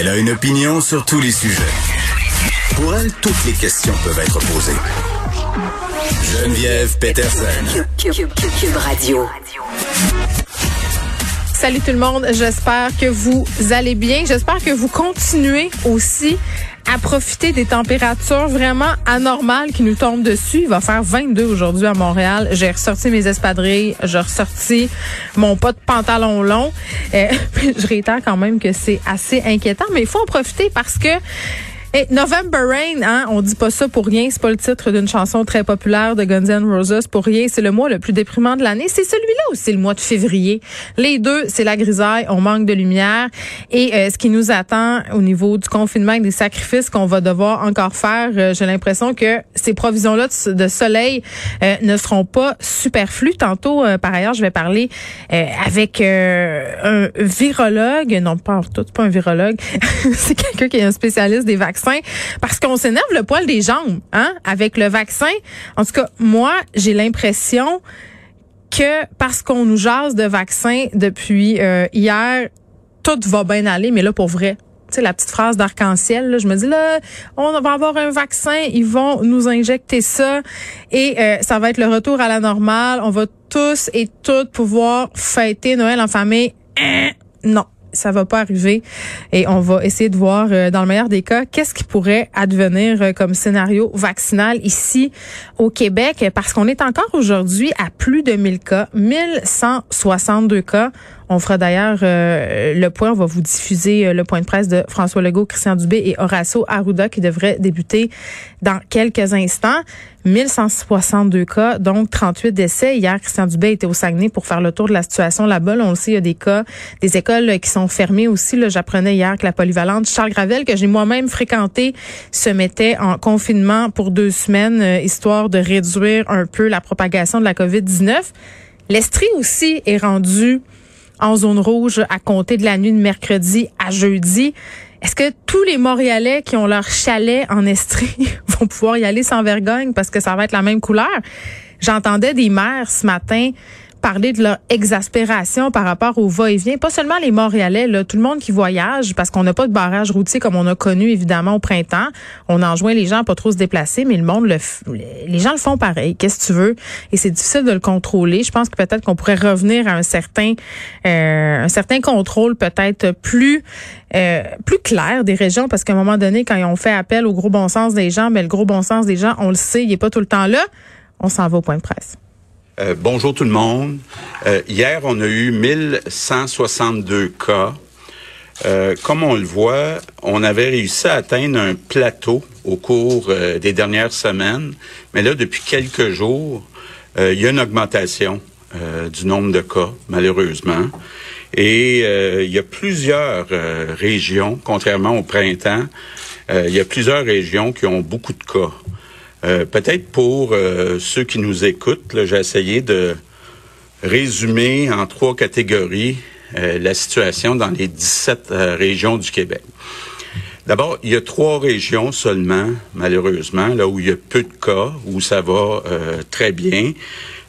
Elle a une opinion sur tous les sujets. Pour elle, toutes les questions peuvent être posées. Geneviève Peterson. Cube Radio. Salut tout le monde, j'espère que vous allez bien. J'espère que vous continuez aussi à profiter des températures vraiment anormales qui nous tombent dessus. Il va faire 22 aujourd'hui à Montréal. J'ai ressorti mes espadrilles, j'ai ressorti mon pas de pantalon long. Euh, je réitère quand même que c'est assez inquiétant, mais il faut en profiter parce que et November Rain, hein, on dit pas ça pour rien. C'est pas le titre d'une chanson très populaire de Guns N' Roses pour rien. C'est le mois le plus déprimant de l'année. C'est celui-là c'est le mois de février. Les deux, c'est la grisaille. On manque de lumière. Et euh, ce qui nous attend au niveau du confinement et des sacrifices qu'on va devoir encore faire, euh, j'ai l'impression que ces provisions-là de, soleil euh, ne seront pas superflues. Tantôt, par ailleurs, je vais parler avec un virologue. Non, pas tout, pas un virologue. c'est quelqu'un qui est un spécialiste des vaccins parce qu'on s'énerve le poil des jambes, hein, avec le vaccin. En tout cas, moi, j'ai l'impression que parce qu'on nous jase de vaccins depuis euh, hier, tout va bien aller, mais là, pour vrai, tu sais, la petite phrase d'arc-en-ciel, je me dis là, on va avoir un vaccin, ils vont nous injecter ça et euh, ça va être le retour à la normale. On va tous et toutes pouvoir fêter Noël en famille. Hein? non, ça va pas arriver et on va essayer de voir euh, dans le meilleur des cas qu'est-ce qui pourrait advenir euh, comme scénario vaccinal ici au Québec parce qu'on est encore aujourd'hui à plus de 1000 cas, 1162 cas. On fera d'ailleurs euh, le point, on va vous diffuser le point de presse de François Legault, Christian Dubé et Horacio Arruda qui devrait débuter dans quelques instants. 1162 cas, donc 38 décès. Hier, Christian Dubé était au Saguenay pour faire le tour de la situation là-bas. on le sait, il y a des cas, des écoles qui sont fermées aussi. Là, j'apprenais hier que la polyvalente Charles Gravel, que j'ai moi-même fréquenté, se mettait en confinement pour deux semaines, euh, histoire de réduire un peu la propagation de la COVID-19. L'Estrie aussi est rendu en zone rouge à compter de la nuit de mercredi à jeudi. Est-ce que tous les Montréalais qui ont leur chalet en Estrie vont pouvoir y aller sans vergogne parce que ça va être la même couleur? J'entendais des maires ce matin parler de leur exaspération par rapport au va-et-vient. Pas seulement les Montréalais, là, tout le monde qui voyage, parce qu'on n'a pas de barrage routier comme on a connu évidemment au printemps. On enjoint les gens à pas trop se déplacer, mais le monde, le les gens le font pareil. Qu'est-ce que tu veux? Et c'est difficile de le contrôler. Je pense que peut-être qu'on pourrait revenir à un certain, euh, un certain contrôle peut-être plus, euh, plus clair des régions, parce qu'à un moment donné, quand on fait appel au gros bon sens des gens, mais le gros bon sens des gens, on le sait, il est pas tout le temps là. On s'en va au point de presse. Euh, bonjour tout le monde. Euh, hier, on a eu 1162 cas. Euh, comme on le voit, on avait réussi à atteindre un plateau au cours des dernières semaines, mais là, depuis quelques jours, il y a une augmentation du nombre de cas, malheureusement. Et il y a plusieurs régions, contrairement au printemps, il y a plusieurs régions qui ont beaucoup de cas. Euh, peut-être pour euh, ceux qui nous écoutent, j'ai essayé de résumer en trois catégories euh, la situation dans les 17 régions du Québec. D'abord, il y a trois régions seulement, malheureusement, là où il y a peu de cas, où ça va très bien.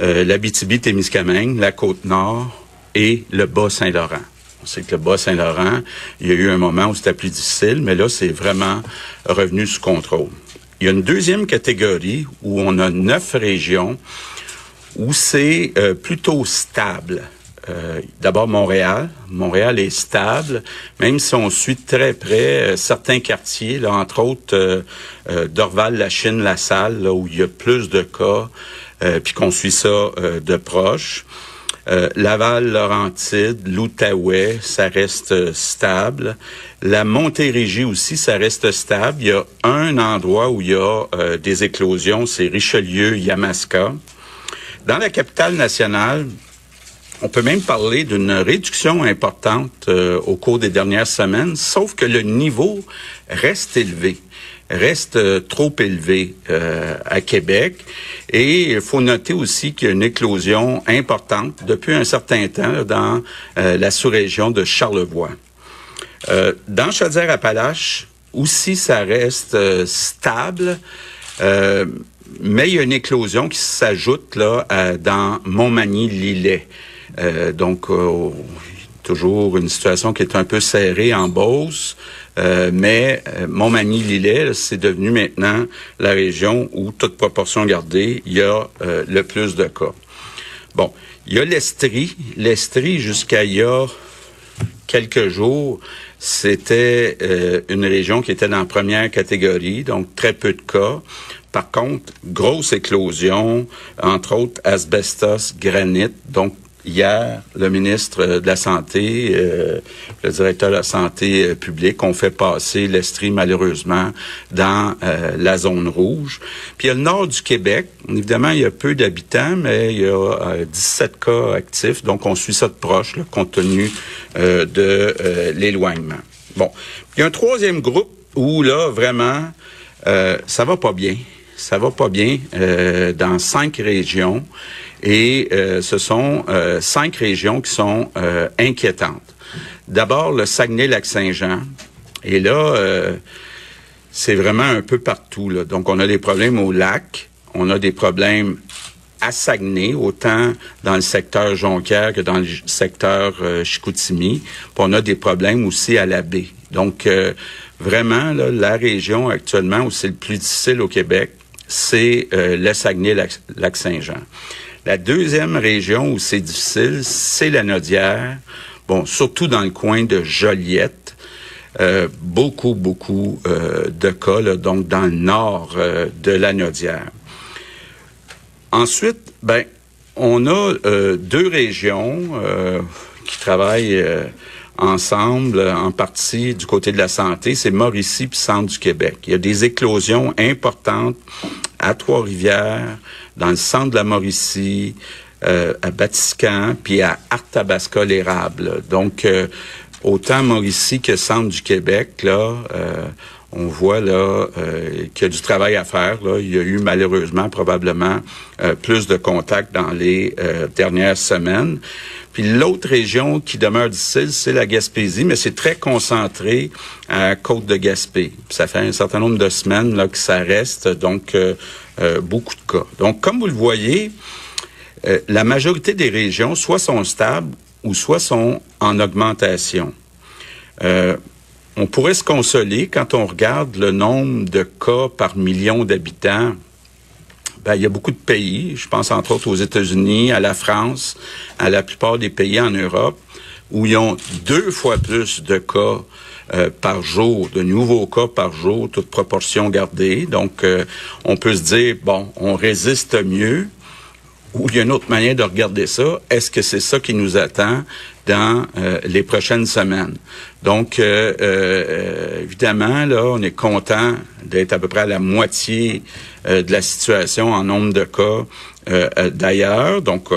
L'Abitibi-Témiscamingue, la Côte-Nord et le Bas-Saint-Laurent. On sait que le Bas-Saint-Laurent, il y a eu un moment où c'était plus difficile, mais là, c'est vraiment revenu sous contrôle. Il y a une deuxième catégorie où on a neuf régions où c'est euh, plutôt stable. Euh, D'abord Montréal. Montréal est stable, même si on suit très près euh, certains quartiers, là, entre autres euh, Dorval, la Chine, la Salle, là, où il y a plus de cas, puis qu'on suit ça de proche. Euh, Laval, Laurentide, l'Outaouais, ça reste stable. La Montérégie aussi, ça reste stable. Il y a un endroit où il y a euh, des éclosions, c'est Richelieu, Yamaska. Dans la capitale nationale, on peut même parler d'une réduction importante euh, au cours des dernières semaines, sauf que le niveau reste élevé reste euh, trop élevé euh, à Québec. Et il faut noter aussi qu'il y a une éclosion importante depuis un certain temps dans euh, la sous-région de Charlevoix. dans Chaudière-Appalaches, aussi, ça reste stable. mais il y a une éclosion qui s'ajoute là dans Montmagny-Lillet. donc, toujours une situation qui est un peu serrée en Beauce, euh, mais euh, Montmagny-Lillet, c'est devenu maintenant la région où, toute proportion gardée, il y a euh, le plus de cas. Bon, il y a l'Estrie. L'Estrie, jusqu'à il y a quelques jours, c'était une région qui était dans la première catégorie, donc très peu de cas. Par contre, grosse éclosion, entre autres asbestos, granit, donc Hier, le ministre de la Santé, euh, le directeur de la Santé euh, publique ont fait passer l'Estrie, malheureusement, dans euh, la zone rouge. Puis il y a le nord du Québec. Évidemment, il y a peu d'habitants, mais il y a 17 cas actifs. Donc, on suit ça de proche, compte tenu de l'éloignement. Bon. Il y a un troisième groupe où, là, vraiment, ça va pas bien. Ça va pas bien dans cinq régions. Et euh, ce sont euh, cinq régions qui sont euh, inquiétantes. D'abord, le Saguenay-Lac-Saint-Jean. Et là, c'est vraiment un peu partout. Là. Donc, on a des problèmes au lac, on a des problèmes à Saguenay, autant dans le secteur Jonquière que dans le secteur Chicoutimi. Puis on a des problèmes aussi à la baie. Donc, vraiment, là, la région actuellement où c'est le plus difficile au Québec, c'est le Saguenay-Lac-Saint-Jean. La deuxième région où c'est difficile, c'est la Nodière. Bon, surtout dans le coin de Joliette. Euh, beaucoup, beaucoup euh, de cas, donc dans le nord euh, de la Nodière. Ensuite, ben, on a deux régions qui travaillent ensemble, en partie du côté de la santé, c'est Mauricie puis Centre du Québec. Il y a des éclosions importantes à Trois-Rivières, dans le centre de la Mauricie, euh, à Batiscan, puis à Arthabasca l'érable. Donc euh, autant Mauricie que centre du Québec là, euh, on voit là qu'il y a du travail à faire. Il y a eu malheureusement probablement plus de contacts dans les dernières semaines. Puis l'autre région qui demeure difficile, c'est la Gaspésie, mais c'est très concentré à Côte de Gaspé. ça fait un certain nombre de semaines là que ça reste, donc euh, euh, beaucoup de cas. Donc comme vous le voyez, euh, la majorité des régions soit sont stables ou soit sont en augmentation. On pourrait se consoler quand on regarde le nombre de cas par million d'habitants ben, il y a beaucoup de pays, je pense entre autres aux États-Unis, à la France, à la plupart des pays en Europe, où ils ont deux fois plus de cas euh, par jour, de nouveaux cas par jour, toute proportion gardée. Donc, euh, on peut se dire, bon, on résiste mieux. Ou il y a une autre manière de regarder ça? Est-ce que c'est ça qui nous attend dans euh, les prochaines semaines? Donc, évidemment, là, on est content d'être à peu près à la moitié euh, de la situation en nombre de cas euh, euh, d'ailleurs. Donc,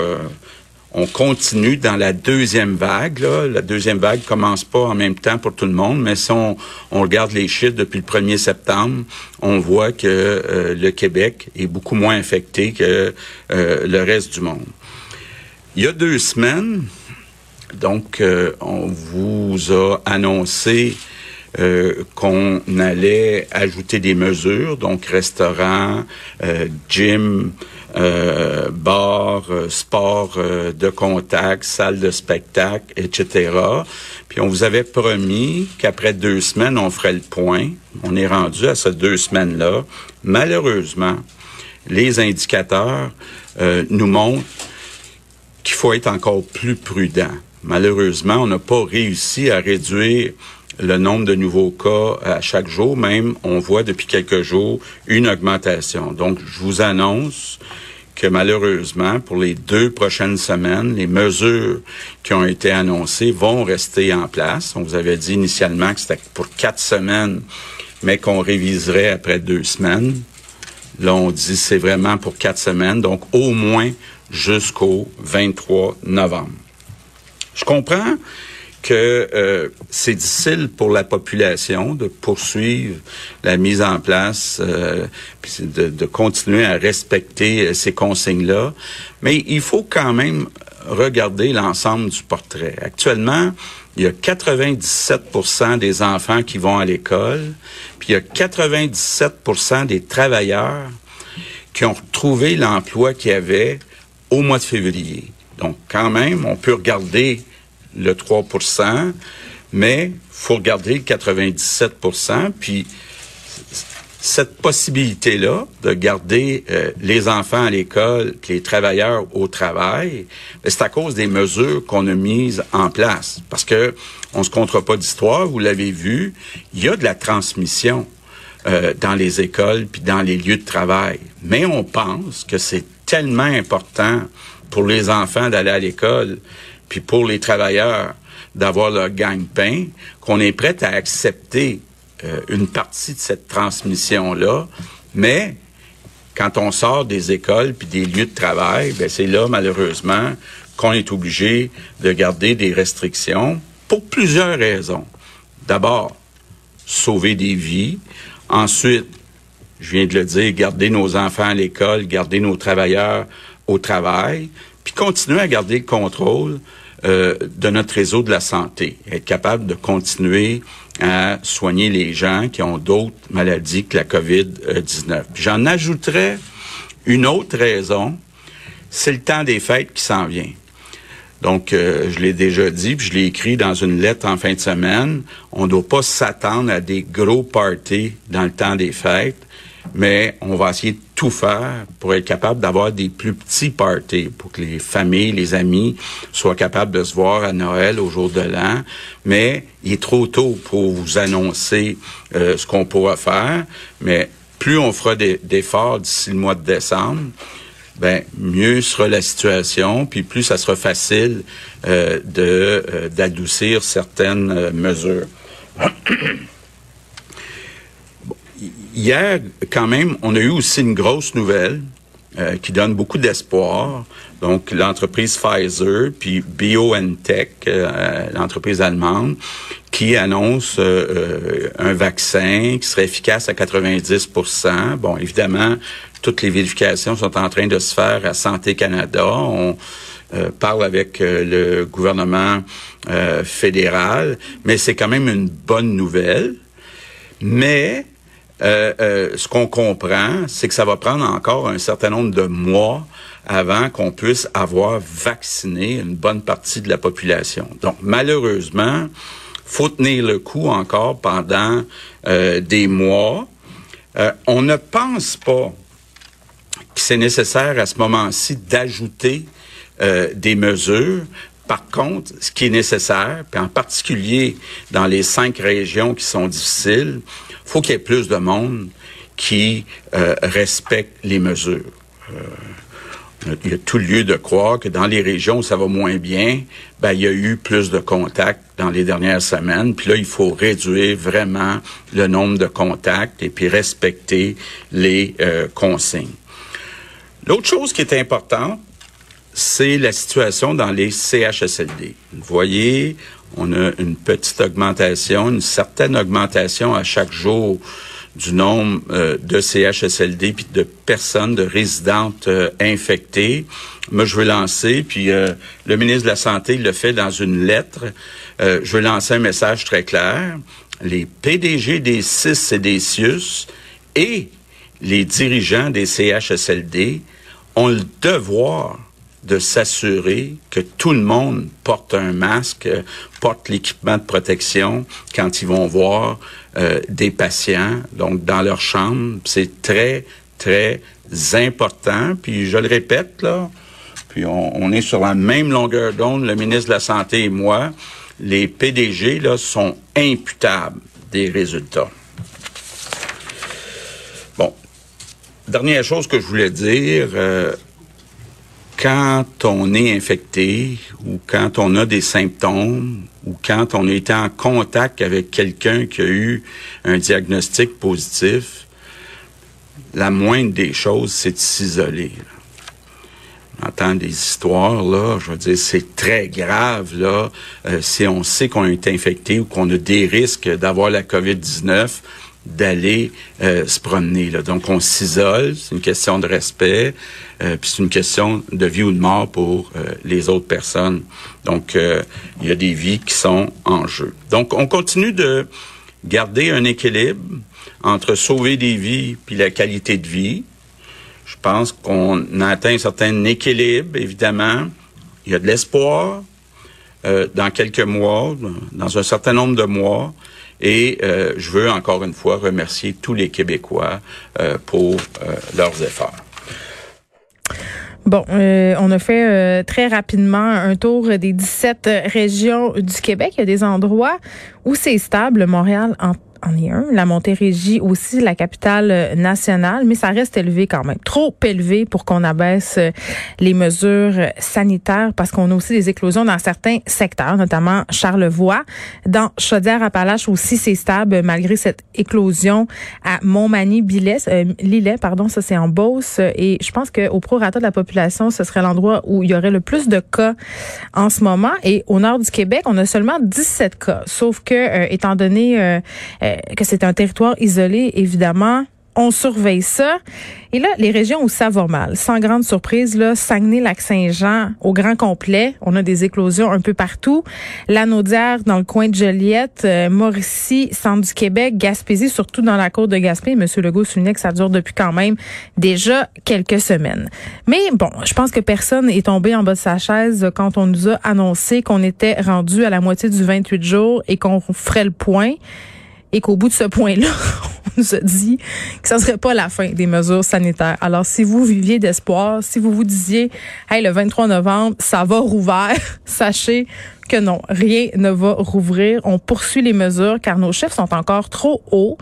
on continue dans la deuxième vague. La deuxième vague commence pas en même temps pour tout le monde, mais si on, regarde les chiffres depuis le 1er septembre, on voit que le Québec est beaucoup moins infecté que le reste du monde. Il y a deux semaines, donc on vous a annoncé euh, qu'on allait ajouter des mesures, donc restaurant, euh, gym, euh, bar, euh, sport de contact, salle de spectacle, etc. Puis on vous avait promis qu'après deux semaines, on ferait le point. On est rendu à ces deux semaines-là. Malheureusement, les indicateurs nous montrent qu'il faut être encore plus prudent. Malheureusement, on n'a pas réussi à réduire le nombre de nouveaux cas à chaque jour. Même, on voit depuis quelques jours une augmentation. Donc, je vous annonce que malheureusement, pour les deux prochaines semaines, les mesures qui ont été annoncées vont rester en place. On vous avait dit initialement que c'était pour quatre semaines, mais qu'on réviserait après deux semaines. Là, on dit c'est vraiment pour quatre semaines, donc au moins jusqu'au 23 novembre. Je comprends que euh, c'est difficile pour la population de poursuivre la mise en place, euh, de, de, continuer à respecter euh, ces consignes-là, mais il faut quand même regarder l'ensemble du portrait. Actuellement, il y a 97% des enfants qui vont à l'école, puis il y a 97 des travailleurs qui ont retrouvé l'emploi qu'ils avaient au mois de février. Donc, quand même, on peut regarder le 3% mais faut regarder le 97% puis cette possibilité-là de garder euh, les enfants à l'école, les travailleurs au travail, ben, c'est à cause des mesures qu'on a mises en place. Parce que on se comptera pas d'histoire, vous l'avez vu, il y a de la transmission euh, dans les écoles puis dans les lieux de travail. Mais on pense que c'est tellement important pour les enfants d'aller à l'école puis pour les travailleurs d'avoir leur gagne-pain qu'on est prêt à accepter euh, une partie de cette transmission-là, mais quand on sort des écoles puis des lieux de travail, ben c'est là malheureusement qu'on est obligé de garder des restrictions pour plusieurs raisons. D'abord, sauver des vies. Ensuite, je viens de le dire, garder nos enfants à l'école, garder nos travailleurs au travail, puis continuer à garder le contrôle euh, de notre réseau de la santé, être capable de continuer à soigner les gens qui ont d'autres maladies que la COVID-19. J'en ajouterais une autre raison, c'est le temps des fêtes qui s'en vient. Donc, euh, je l'ai déjà dit, puis je l'ai écrit dans une lettre en fin de semaine. On ne doit pas s'attendre à des gros parties dans le temps des fêtes mais on va essayer de tout faire pour être capable d'avoir des plus petits parties, pour que les familles, les amis soient capables de se voir à Noël, au jour de l'an. Mais il est trop tôt pour vous annoncer euh, ce qu'on pourra faire. Mais plus on fera d'efforts d'ici le mois de décembre, ben mieux sera la situation, puis plus ça sera facile euh, de euh, d'adoucir certaines mesures. hier, quand même, on a eu aussi une grosse nouvelle euh, qui donne beaucoup d'espoir. Donc, l'entreprise Pfizer, puis BioNTech, euh, l'entreprise allemande, qui annonce euh, un vaccin qui serait efficace à 90% Bon, évidemment, toutes les vérifications sont en train de se faire à Santé Canada. On parle avec le gouvernement fédéral, mais c'est quand même une bonne nouvelle. Mais euh, euh, ce qu'on comprend, c'est que ça va prendre encore un certain nombre de mois avant qu'on puisse avoir vacciné une bonne partie de la population. Donc, malheureusement, faut tenir le coup encore pendant euh, des mois. on ne pense pas que c'est nécessaire à ce moment-ci d'ajouter des mesures par contre, ce qui est nécessaire, puis en particulier dans les cinq régions qui sont difficiles, faut qu'il y ait plus de monde qui euh, respecte les mesures. Euh, il y a tout lieu de croire que dans les régions où ça va moins bien, ben, il y a eu plus de contacts dans les dernières semaines. Puis là, il faut réduire vraiment le nombre de contacts et puis respecter les euh, consignes. L'autre chose qui est importante, c'est la situation dans les CHSLD. Vous voyez, on a une petite augmentation, une certaine augmentation à chaque jour du nombre euh, de CHSLD puis de personnes, de résidentes euh, infectées. Moi, je veux lancer, puis euh, le ministre de la Santé le fait dans une lettre, je veux lancer un message très clair. Les PDG des CIS et des CIUS et les dirigeants des CHSLD ont le devoir de s'assurer que tout le monde porte un masque, porte l'équipement de protection quand ils vont voir euh, des patients, donc dans leur chambre. C'est très, très important. Puis je le répète, là, puis on, on est sur la même longueur d'onde, le ministre de la Santé et moi. Les PDG, là, sont imputables des résultats. Bon, dernière chose que je voulais dire, euh, quand on est infecté ou quand on a des symptômes ou quand on a été en contact avec quelqu'un qui a eu un diagnostic positif, la moindre des choses, c'est de s'isoler. On entend des histoires, là, je veux dire, c'est très grave, là, euh, si on sait qu'on est infecté ou qu'on a des risques d'avoir la COVID-19, d'aller euh, se promener. Là. Donc, on s'isole, c'est une question de respect, euh, puis c'est une question de vie ou de mort pour euh, les autres personnes. Donc, il y a des vies qui sont en jeu. Donc, on continue de garder un équilibre entre sauver des vies puis la qualité de vie. Je pense qu'on a atteint un certain équilibre, évidemment. Il y a de l'espoir. dans quelques mois, dans un certain nombre de mois. Et je veux encore une fois remercier tous les Québécois pour leurs efforts. Bon, euh, on a fait euh, très rapidement un tour des 17 régions du Québec. Il y a des endroits où c'est stable. Montréal en La Montérégie aussi, la capitale euh, nationale, mais ça reste élevé quand même. Trop élevé pour qu'on abaisse euh, les mesures sanitaires parce qu'on a aussi des éclosions dans certains secteurs, notamment Charlevoix. Dans Chaudière-Appalaches aussi, c'est stable malgré cette éclosion à Montmagny, Billet, euh, Lillet, pardon, ça c'est en Beauce. Et je pense qu'au prorata de la population, ce serait l'endroit où il y aurait le plus de cas en ce moment. Et au nord du Québec, on a seulement 17 cas. Sauf que, étant donné euh, que c'est un territoire isolé, évidemment. On surveille ça. Et là, les régions où ça va mal, sans grande surprise, là, Saguenay-Lac-Saint-Jean, au grand complet, on a des éclosions un peu partout. La Naudière, dans le coin de Joliette, euh, Mauricie, centre du Québec, Gaspésie, surtout dans la côte de Gaspé. Monsieur Legault soulignait que ça dure depuis quand même déjà quelques semaines. Mais bon, je pense que personne est tombé en bas de sa chaise quand on nous a annoncé qu'on était rendu à la moitié du 28 jours et qu'on ferait le point et qu'au bout de ce point-là, on nous a dit que ça serait pas la fin des mesures sanitaires. Alors, si vous viviez d'espoir, si vous vous disiez, hey, le 23 novembre, ça va rouvrir, sachez que non, rien ne va rouvrir. On poursuit les mesures car nos chiffres sont encore trop hauts.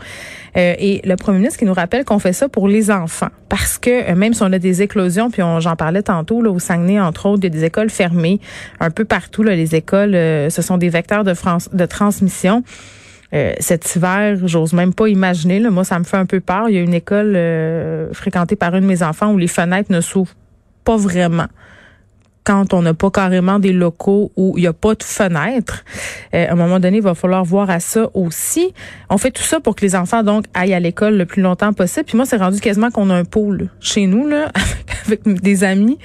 Euh, et le premier ministre qui nous rappelle qu'on fait ça pour les enfants. Parce que euh, même si on a des éclosions, puis j'en parlais tantôt, là, au Saguenay, entre autres, il y a des écoles fermées un peu partout. Là, les écoles, euh, ce sont des vecteurs de, transmission. Euh, cet hiver, j'ose même pas imaginer. Là. Moi, ça me fait un peu peur. Il y a une école euh, fréquentée par un de mes enfants où les fenêtres ne s'ouvrent pas vraiment quand on n'a pas carrément des locaux où il n'y a pas de fenêtres. Euh, à un moment donné, il va falloir voir à ça aussi. On fait tout ça pour que les enfants donc aillent à l'école le plus longtemps possible. Puis moi, c'est rendu quasiment qu'on a un pôle chez nous là, avec, des amis.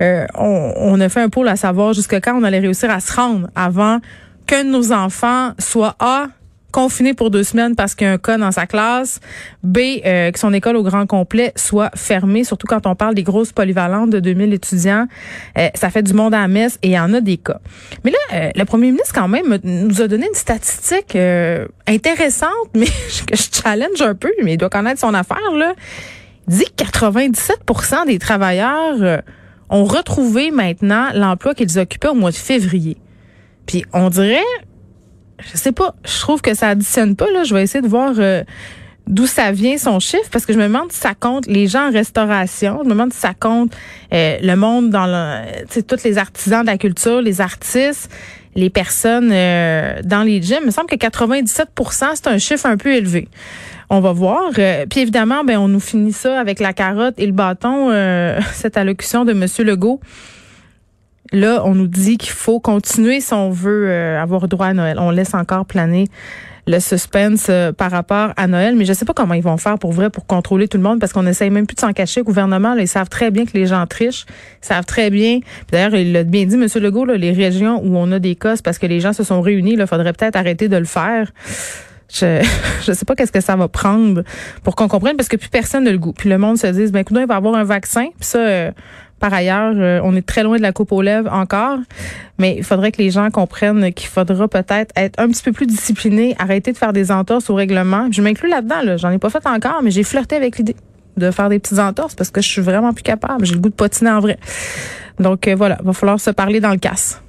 on, on a fait un pôle à savoir jusqu'à quand on allait réussir à se rendre avant qu'un de nos enfants soit A confiné pour deux semaines parce qu'il y a un cas dans sa classe. B, euh, que son école au grand complet soit fermée, surtout quand on parle des grosses polyvalentes de 2000 étudiants. Euh, ça fait du monde à la messe et il y en a des cas. Mais là, euh, le premier ministre, quand même, nous a donné une statistique intéressante, mais que je challenge un peu, mais il doit connaître son affaire. Là. Il dit que 97% des travailleurs ont retrouvé maintenant l'emploi qu'ils occupaient au mois de février. Puis on dirait, je sais pas, je trouve que ça additionne pas là. Je vais essayer de voir euh, d'où ça vient son chiffre parce que je me demande si ça compte les gens en restauration, je me demande si ça compte euh, le monde dans le, tous les artisans de la culture, les artistes, les personnes euh, dans les gyms. Il me semble que 97% c'est un chiffre un peu élevé. On va voir. puis évidemment, ben on nous finit ça avec la carotte et le bâton, cette allocution de Monsieur Legault. Là, on nous dit qu'il faut continuer si on veut euh, avoir droit à Noël. On laisse encore planer le suspense euh, par rapport à Noël, mais je sais pas comment ils vont faire pour vrai pour contrôler tout le monde parce qu'on essaye même plus de s'en cacher. Le gouvernement, ils savent très bien que les gens trichent, ils savent très bien. D'ailleurs, il l'a bien dit, Monsieur Legault, là, les régions où on a des cas, parce que les gens se sont réunis. Il faudrait peut-être arrêter de le faire. Je je sais pas qu'est-ce que ça va prendre pour qu'on comprenne parce que plus personne n'a le goût. Puis le monde se dit ben écoute, il va avoir un vaccin. Puis ça euh, par ailleurs, euh, on est très loin de la coupe aux lèvres encore, mais il faudrait que les gens comprennent qu'il faudra peut-être être un petit peu plus discipliné, arrêter de faire des entorses au règlement. Je m'inclus là-dedans, là. j'en ai pas fait encore, mais j'ai flirté avec l'idée de faire des petites entorses parce que je suis vraiment plus capable. J'ai le goût de potiner en vrai. Donc euh, voilà, va falloir se parler dans le casse.